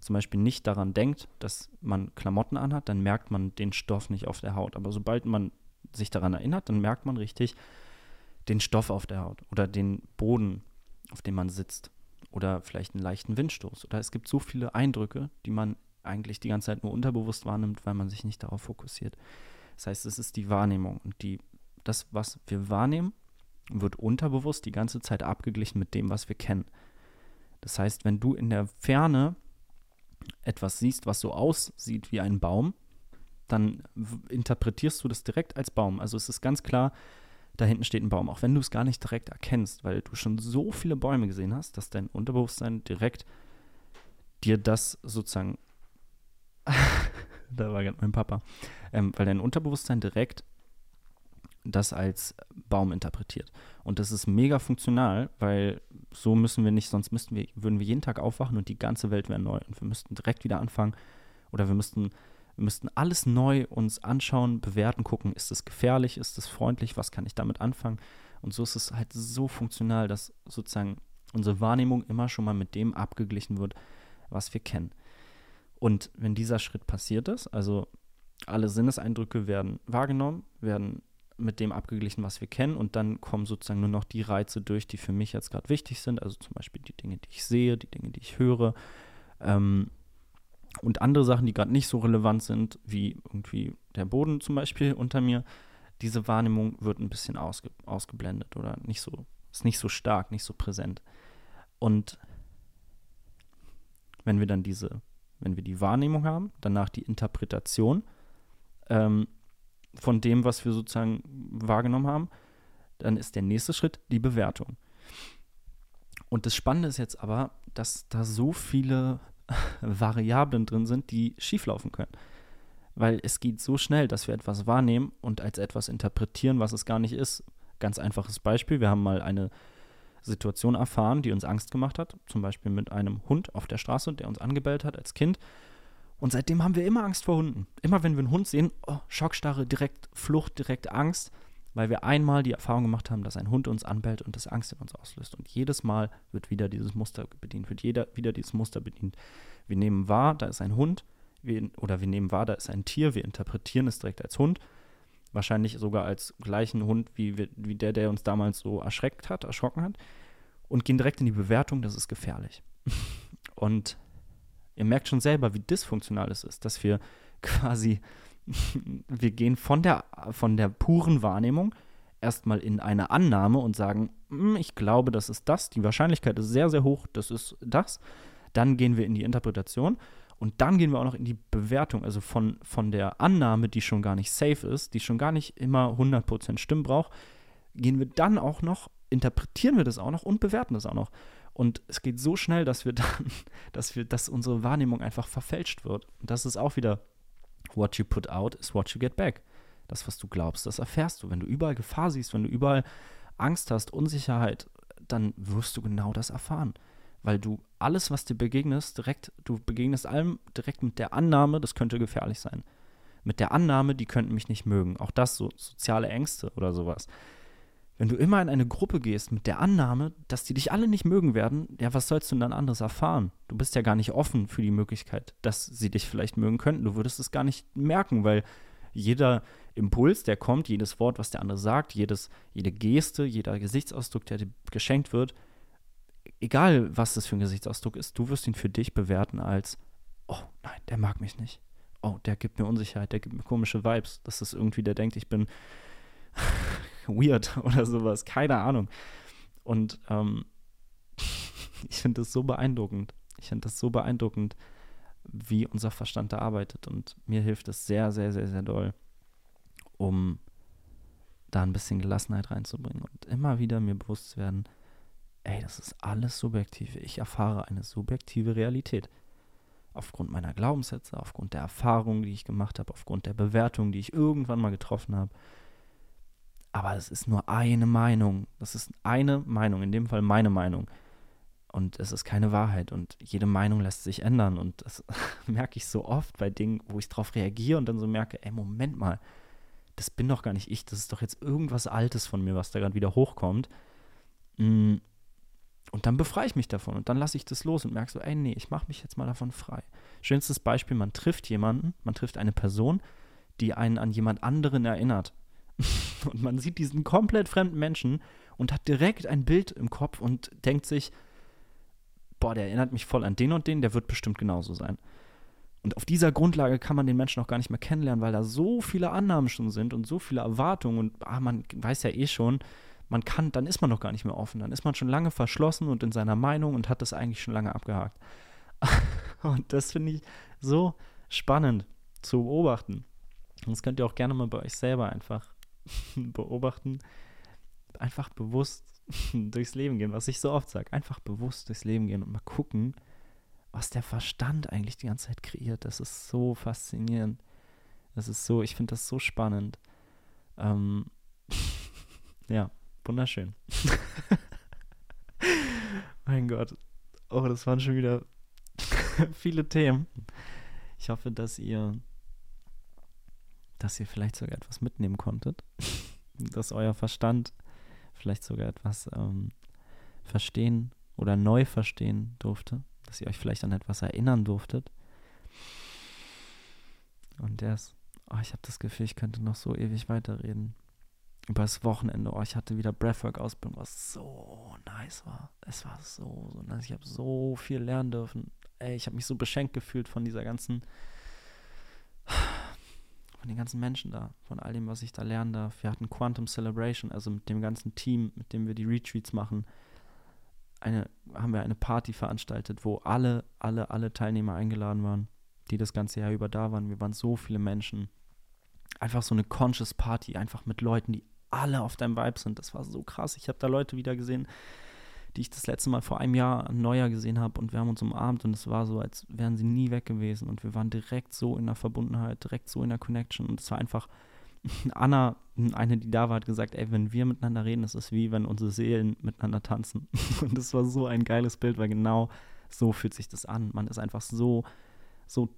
zum Beispiel nicht daran denkt, dass man Klamotten anhat, dann merkt man den Stoff nicht auf der Haut. Aber sobald man sich daran erinnert, dann merkt man richtig den Stoff auf der Haut oder den Boden, auf dem man sitzt oder vielleicht einen leichten Windstoß. Oder es gibt so viele Eindrücke, die man eigentlich die ganze Zeit nur unterbewusst wahrnimmt, weil man sich nicht darauf fokussiert. Das heißt, es ist die Wahrnehmung und die, das, was wir wahrnehmen, wird unterbewusst die ganze Zeit abgeglichen mit dem, was wir kennen. Das heißt, wenn du in der Ferne etwas siehst, was so aussieht wie ein Baum, dann interpretierst du das direkt als Baum. Also es ist ganz klar, da hinten steht ein Baum, auch wenn du es gar nicht direkt erkennst, weil du schon so viele Bäume gesehen hast, dass dein Unterbewusstsein direkt dir das sozusagen, da war gerade mein Papa, ähm, weil dein Unterbewusstsein direkt das als Baum interpretiert. Und das ist mega funktional, weil so müssen wir nicht, sonst müssten wir, würden wir jeden Tag aufwachen und die ganze Welt wäre neu und wir müssten direkt wieder anfangen oder wir müssten wir müssten alles neu uns anschauen, bewerten, gucken, ist es gefährlich, ist es freundlich, was kann ich damit anfangen? Und so ist es halt so funktional, dass sozusagen unsere Wahrnehmung immer schon mal mit dem abgeglichen wird, was wir kennen. Und wenn dieser Schritt passiert ist, also alle Sinneseindrücke werden wahrgenommen, werden mit dem abgeglichen, was wir kennen, und dann kommen sozusagen nur noch die Reize durch, die für mich jetzt gerade wichtig sind, also zum Beispiel die Dinge, die ich sehe, die Dinge, die ich höre, ähm, und andere Sachen, die gerade nicht so relevant sind, wie irgendwie der Boden zum Beispiel unter mir, diese Wahrnehmung wird ein bisschen ausge ausgeblendet oder nicht so, ist nicht so stark, nicht so präsent. Und wenn wir dann diese, wenn wir die Wahrnehmung haben, danach die Interpretation ähm, von dem, was wir sozusagen wahrgenommen haben, dann ist der nächste Schritt die Bewertung. Und das Spannende ist jetzt aber, dass da so viele Variablen drin sind, die schieflaufen können. Weil es geht so schnell, dass wir etwas wahrnehmen und als etwas interpretieren, was es gar nicht ist. Ganz einfaches Beispiel, wir haben mal eine Situation erfahren, die uns Angst gemacht hat, zum Beispiel mit einem Hund auf der Straße, der uns angebellt hat als Kind. Und seitdem haben wir immer Angst vor Hunden. Immer wenn wir einen Hund sehen, oh, Schockstarre, direkt Flucht, direkt Angst weil wir einmal die Erfahrung gemacht haben, dass ein Hund uns anbellt und das Angst in uns auslöst. Und jedes Mal wird wieder dieses Muster bedient, wird jeder wieder dieses Muster bedient. Wir nehmen wahr, da ist ein Hund, wir, oder wir nehmen wahr, da ist ein Tier, wir interpretieren es direkt als Hund, wahrscheinlich sogar als gleichen Hund wie, wir, wie der, der uns damals so erschreckt hat, erschrocken hat, und gehen direkt in die Bewertung, das ist gefährlich. und ihr merkt schon selber, wie dysfunktional es ist, dass wir quasi wir gehen von der, von der puren Wahrnehmung erstmal in eine Annahme und sagen, hm, ich glaube, das ist das, die Wahrscheinlichkeit ist sehr, sehr hoch, das ist das. Dann gehen wir in die Interpretation und dann gehen wir auch noch in die Bewertung, also von, von der Annahme, die schon gar nicht safe ist, die schon gar nicht immer 100% Stimmen braucht, gehen wir dann auch noch, interpretieren wir das auch noch und bewerten das auch noch. Und es geht so schnell, dass wir dann, dass wir, dass unsere Wahrnehmung einfach verfälscht wird. Und das ist auch wieder, what you put out is what you get back. Das, was du glaubst, das erfährst du. Wenn du überall Gefahr siehst, wenn du überall Angst hast, Unsicherheit, dann wirst du genau das erfahren weil du alles, was dir begegnest, direkt, du begegnest allem direkt mit der Annahme, das könnte gefährlich sein. Mit der Annahme, die könnten mich nicht mögen. Auch das, so soziale Ängste oder sowas. Wenn du immer in eine Gruppe gehst mit der Annahme, dass die dich alle nicht mögen werden, ja, was sollst du denn dann anderes erfahren? Du bist ja gar nicht offen für die Möglichkeit, dass sie dich vielleicht mögen könnten. Du würdest es gar nicht merken, weil jeder Impuls, der kommt, jedes Wort, was der andere sagt, jedes, jede Geste, jeder Gesichtsausdruck, der dir geschenkt wird, egal was das für ein Gesichtsausdruck ist, du wirst ihn für dich bewerten als, oh nein, der mag mich nicht. Oh, der gibt mir Unsicherheit, der gibt mir komische Vibes. Das ist irgendwie, der denkt, ich bin weird oder sowas. Keine Ahnung. Und ähm, ich finde das so beeindruckend. Ich finde das so beeindruckend, wie unser Verstand da arbeitet. Und mir hilft es sehr, sehr, sehr, sehr doll, um da ein bisschen Gelassenheit reinzubringen und immer wieder mir bewusst zu werden, ey, das ist alles subjektiv. Ich erfahre eine subjektive Realität. Aufgrund meiner Glaubenssätze, aufgrund der Erfahrungen, die ich gemacht habe, aufgrund der Bewertung, die ich irgendwann mal getroffen habe. Aber es ist nur eine Meinung. Das ist eine Meinung, in dem Fall meine Meinung. Und es ist keine Wahrheit. Und jede Meinung lässt sich ändern. Und das merke ich so oft bei Dingen, wo ich darauf reagiere und dann so merke, ey, Moment mal, das bin doch gar nicht ich. Das ist doch jetzt irgendwas Altes von mir, was da gerade wieder hochkommt. Mm, und dann befreie ich mich davon und dann lasse ich das los und merke so, ey, nee, ich mache mich jetzt mal davon frei. Schönstes Beispiel, man trifft jemanden, man trifft eine Person, die einen an jemand anderen erinnert. und man sieht diesen komplett fremden Menschen und hat direkt ein Bild im Kopf und denkt sich, boah, der erinnert mich voll an den und den, der wird bestimmt genauso sein. Und auf dieser Grundlage kann man den Menschen auch gar nicht mehr kennenlernen, weil da so viele Annahmen schon sind und so viele Erwartungen und ah, man weiß ja eh schon, man kann, dann ist man noch gar nicht mehr offen. Dann ist man schon lange verschlossen und in seiner Meinung und hat das eigentlich schon lange abgehakt. und das finde ich so spannend zu beobachten. Und das könnt ihr auch gerne mal bei euch selber einfach beobachten. Einfach bewusst durchs Leben gehen, was ich so oft sage. Einfach bewusst durchs Leben gehen und mal gucken, was der Verstand eigentlich die ganze Zeit kreiert. Das ist so faszinierend. Das ist so, ich finde das so spannend. Ähm, ja, Wunderschön. mein Gott. Oh, das waren schon wieder viele Themen. Ich hoffe, dass ihr, dass ihr vielleicht sogar etwas mitnehmen konntet. dass euer Verstand vielleicht sogar etwas ähm, verstehen oder neu verstehen durfte. Dass ihr euch vielleicht an etwas erinnern durftet. Und das, oh, ich habe das Gefühl, ich könnte noch so ewig weiterreden übers Wochenende, oh, ich hatte wieder Breathwork-Ausbildung, was so nice war. Es war so, so nice. Ich habe so viel lernen dürfen. Ey, ich habe mich so beschenkt gefühlt von dieser ganzen, von den ganzen Menschen da, von all dem, was ich da lernen darf. Wir hatten Quantum Celebration, also mit dem ganzen Team, mit dem wir die Retreats machen, eine, haben wir eine Party veranstaltet, wo alle, alle, alle Teilnehmer eingeladen waren, die das ganze Jahr über da waren. Wir waren so viele Menschen einfach so eine Conscious Party, einfach mit Leuten, die alle auf deinem Vibe sind. Das war so krass. Ich habe da Leute wieder gesehen, die ich das letzte Mal vor einem Jahr an Neujahr gesehen habe und wir haben uns umarmt und es war so, als wären sie nie weg gewesen und wir waren direkt so in der Verbundenheit, direkt so in der Connection und es war einfach, Anna, eine, die da war, hat gesagt, ey, wenn wir miteinander reden, das ist wie wenn unsere Seelen miteinander tanzen und das war so ein geiles Bild, weil genau so fühlt sich das an. Man ist einfach so, so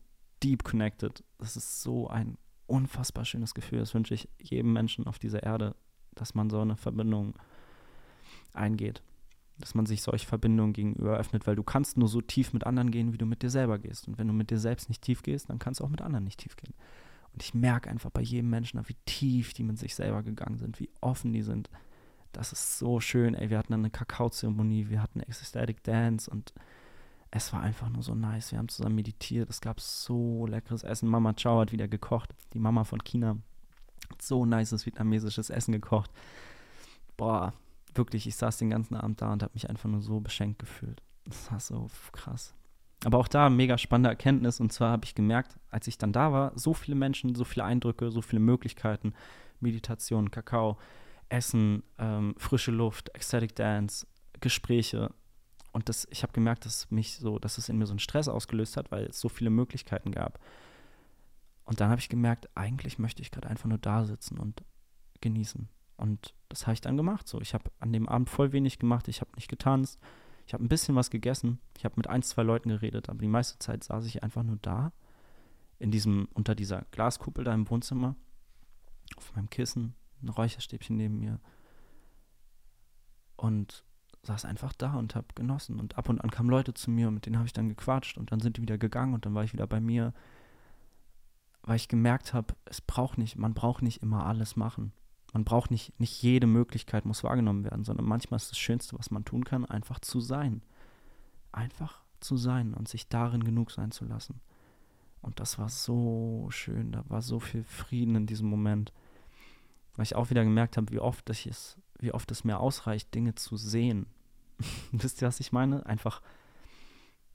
deep connected. Das ist so ein unfassbar schönes Gefühl. Das wünsche ich jedem Menschen auf dieser Erde, dass man so eine Verbindung eingeht. Dass man sich solche Verbindungen gegenüber öffnet, weil du kannst nur so tief mit anderen gehen, wie du mit dir selber gehst. Und wenn du mit dir selbst nicht tief gehst, dann kannst du auch mit anderen nicht tief gehen. Und ich merke einfach bei jedem Menschen, wie tief die mit sich selber gegangen sind, wie offen die sind. Das ist so schön. Ey, wir hatten eine Kakaozeremonie, wir hatten Ecstatic Dance und es war einfach nur so nice. Wir haben zusammen meditiert. Es gab so leckeres Essen. Mama Chao hat wieder gekocht. Die Mama von China. hat so nices vietnamesisches Essen gekocht. Boah, wirklich, ich saß den ganzen Abend da und habe mich einfach nur so beschenkt gefühlt. Das war so krass. Aber auch da mega spannende Erkenntnis. Und zwar habe ich gemerkt, als ich dann da war, so viele Menschen, so viele Eindrücke, so viele Möglichkeiten. Meditation, Kakao, Essen, ähm, frische Luft, Ecstatic Dance, Gespräche. Und das, ich habe gemerkt, dass mich so, dass es in mir so einen Stress ausgelöst hat, weil es so viele Möglichkeiten gab. Und dann habe ich gemerkt, eigentlich möchte ich gerade einfach nur da sitzen und genießen. Und das habe ich dann gemacht. So, ich habe an dem Abend voll wenig gemacht. Ich habe nicht getanzt. Ich habe ein bisschen was gegessen. Ich habe mit ein, zwei Leuten geredet, aber die meiste Zeit saß ich einfach nur da, in diesem, unter dieser Glaskuppel da im Wohnzimmer, auf meinem Kissen, ein Räucherstäbchen neben mir. Und saß einfach da und habe genossen. Und ab und an kamen Leute zu mir und mit denen habe ich dann gequatscht und dann sind die wieder gegangen und dann war ich wieder bei mir, weil ich gemerkt habe, es braucht nicht, man braucht nicht immer alles machen. Man braucht nicht, nicht jede Möglichkeit muss wahrgenommen werden, sondern manchmal ist das Schönste, was man tun kann, einfach zu sein. Einfach zu sein und sich darin genug sein zu lassen. Und das war so schön, da war so viel Frieden in diesem Moment, weil ich auch wieder gemerkt habe, wie oft ich es, wie oft es mir ausreicht, Dinge zu sehen. Wisst ihr, was ich meine? Einfach,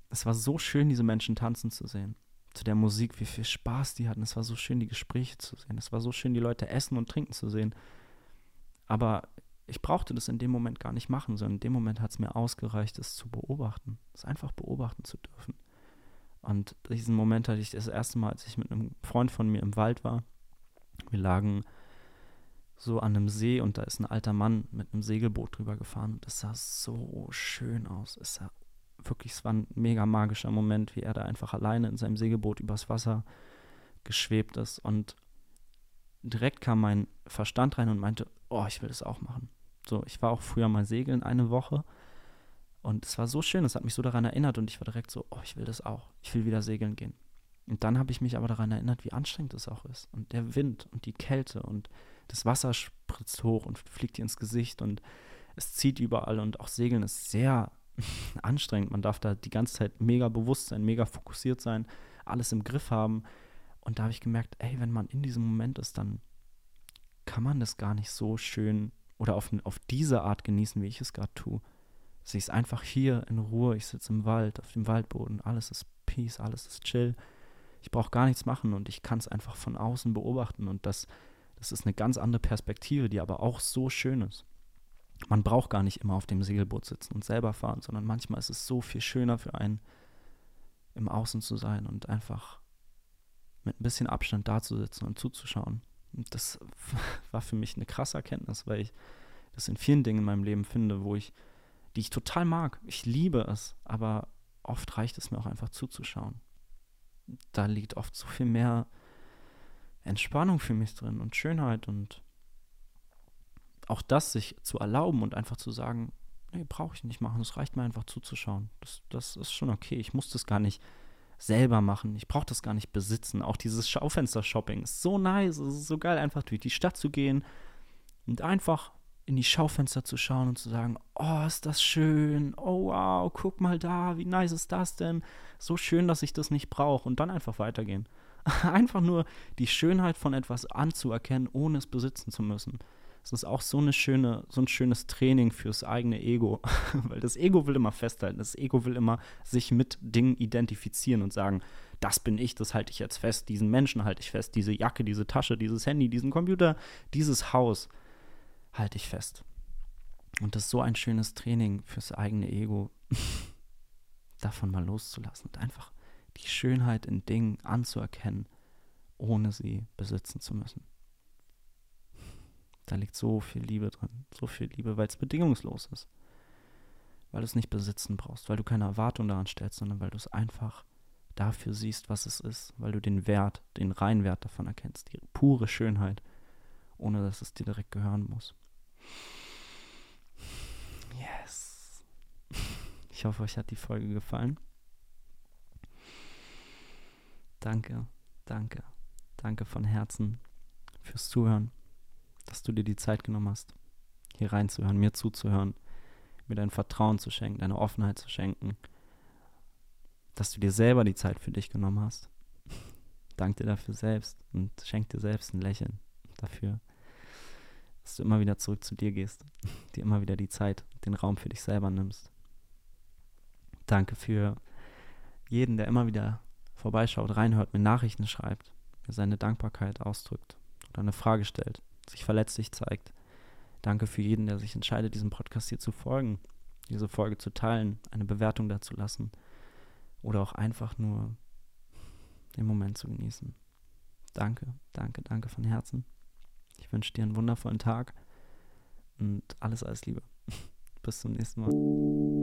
es war so schön, diese Menschen tanzen zu sehen. Zu der Musik, wie viel Spaß die hatten. Es war so schön, die Gespräche zu sehen. Es war so schön, die Leute essen und trinken zu sehen. Aber ich brauchte das in dem Moment gar nicht machen, sondern in dem Moment hat es mir ausgereicht, es zu beobachten. Es einfach beobachten zu dürfen. Und diesen Moment hatte ich das erste Mal, als ich mit einem Freund von mir im Wald war. Wir lagen so an einem See und da ist ein alter Mann mit einem Segelboot drüber gefahren und es sah so schön aus. Es sah wirklich, es war ein mega magischer Moment, wie er da einfach alleine in seinem Segelboot übers Wasser geschwebt ist und direkt kam mein Verstand rein und meinte, oh, ich will das auch machen. So, ich war auch früher mal segeln eine Woche und es war so schön, es hat mich so daran erinnert und ich war direkt so, oh, ich will das auch. Ich will wieder segeln gehen. Und dann habe ich mich aber daran erinnert, wie anstrengend es auch ist und der Wind und die Kälte und das Wasser spritzt hoch und fliegt dir ins Gesicht und es zieht überall und auch Segeln ist sehr anstrengend. Man darf da die ganze Zeit mega bewusst sein, mega fokussiert sein, alles im Griff haben. Und da habe ich gemerkt, ey, wenn man in diesem Moment ist, dann kann man das gar nicht so schön oder auf, auf diese Art genießen, wie ich es gerade tue. Sie ist einfach hier in Ruhe, ich sitze im Wald, auf dem Waldboden, alles ist Peace, alles ist chill. Ich brauche gar nichts machen und ich kann es einfach von außen beobachten und das das ist eine ganz andere Perspektive, die aber auch so schön ist. Man braucht gar nicht immer auf dem Segelboot sitzen und selber fahren, sondern manchmal ist es so viel schöner für einen, im Außen zu sein und einfach mit ein bisschen Abstand da zu sitzen und zuzuschauen. Und das war für mich eine krasse Erkenntnis, weil ich das in vielen Dingen in meinem Leben finde, wo ich, die ich total mag. Ich liebe es, aber oft reicht es mir auch einfach zuzuschauen. Da liegt oft so viel mehr Entspannung für mich drin und Schönheit und auch das sich zu erlauben und einfach zu sagen, nee, brauche ich nicht machen, es reicht mir einfach zuzuschauen. Das, das ist schon okay. Ich muss das gar nicht selber machen. Ich brauche das gar nicht besitzen. Auch dieses Schaufenster-Shopping ist so nice, es ist so geil, einfach durch die Stadt zu gehen und einfach in die Schaufenster zu schauen und zu sagen, oh, ist das schön, oh wow, guck mal da, wie nice ist das denn? So schön, dass ich das nicht brauche und dann einfach weitergehen. Einfach nur die Schönheit von etwas anzuerkennen, ohne es besitzen zu müssen. Das ist auch so, eine schöne, so ein schönes Training fürs eigene Ego. Weil das Ego will immer festhalten. Das Ego will immer sich mit Dingen identifizieren und sagen, das bin ich, das halte ich jetzt fest, diesen Menschen halte ich fest, diese Jacke, diese Tasche, dieses Handy, diesen Computer, dieses Haus halte ich fest. Und das ist so ein schönes Training fürs eigene Ego, davon mal loszulassen und einfach die Schönheit in Dingen anzuerkennen, ohne sie besitzen zu müssen. Da liegt so viel Liebe drin, so viel Liebe, weil es bedingungslos ist. Weil du es nicht besitzen brauchst, weil du keine Erwartung daran stellst, sondern weil du es einfach dafür siehst, was es ist, weil du den Wert, den Reinwert davon erkennst, die pure Schönheit, ohne dass es dir direkt gehören muss. Yes. Ich hoffe, euch hat die Folge gefallen. Danke, danke, danke von Herzen fürs Zuhören, dass du dir die Zeit genommen hast, hier reinzuhören, mir zuzuhören, mir dein Vertrauen zu schenken, deine Offenheit zu schenken, dass du dir selber die Zeit für dich genommen hast. Dank dir dafür selbst und schenk dir selbst ein Lächeln. dafür, dass du immer wieder zurück zu dir gehst, dir immer wieder die Zeit, den Raum für dich selber nimmst. Danke für jeden, der immer wieder vorbeischaut, reinhört, mir Nachrichten schreibt, mir seine Dankbarkeit ausdrückt oder eine Frage stellt, sich verletzlich zeigt. Danke für jeden, der sich entscheidet, diesem Podcast hier zu folgen, diese Folge zu teilen, eine Bewertung dazu lassen oder auch einfach nur den Moment zu genießen. Danke, danke, danke von Herzen. Ich wünsche dir einen wundervollen Tag und alles, alles Liebe. Bis zum nächsten Mal.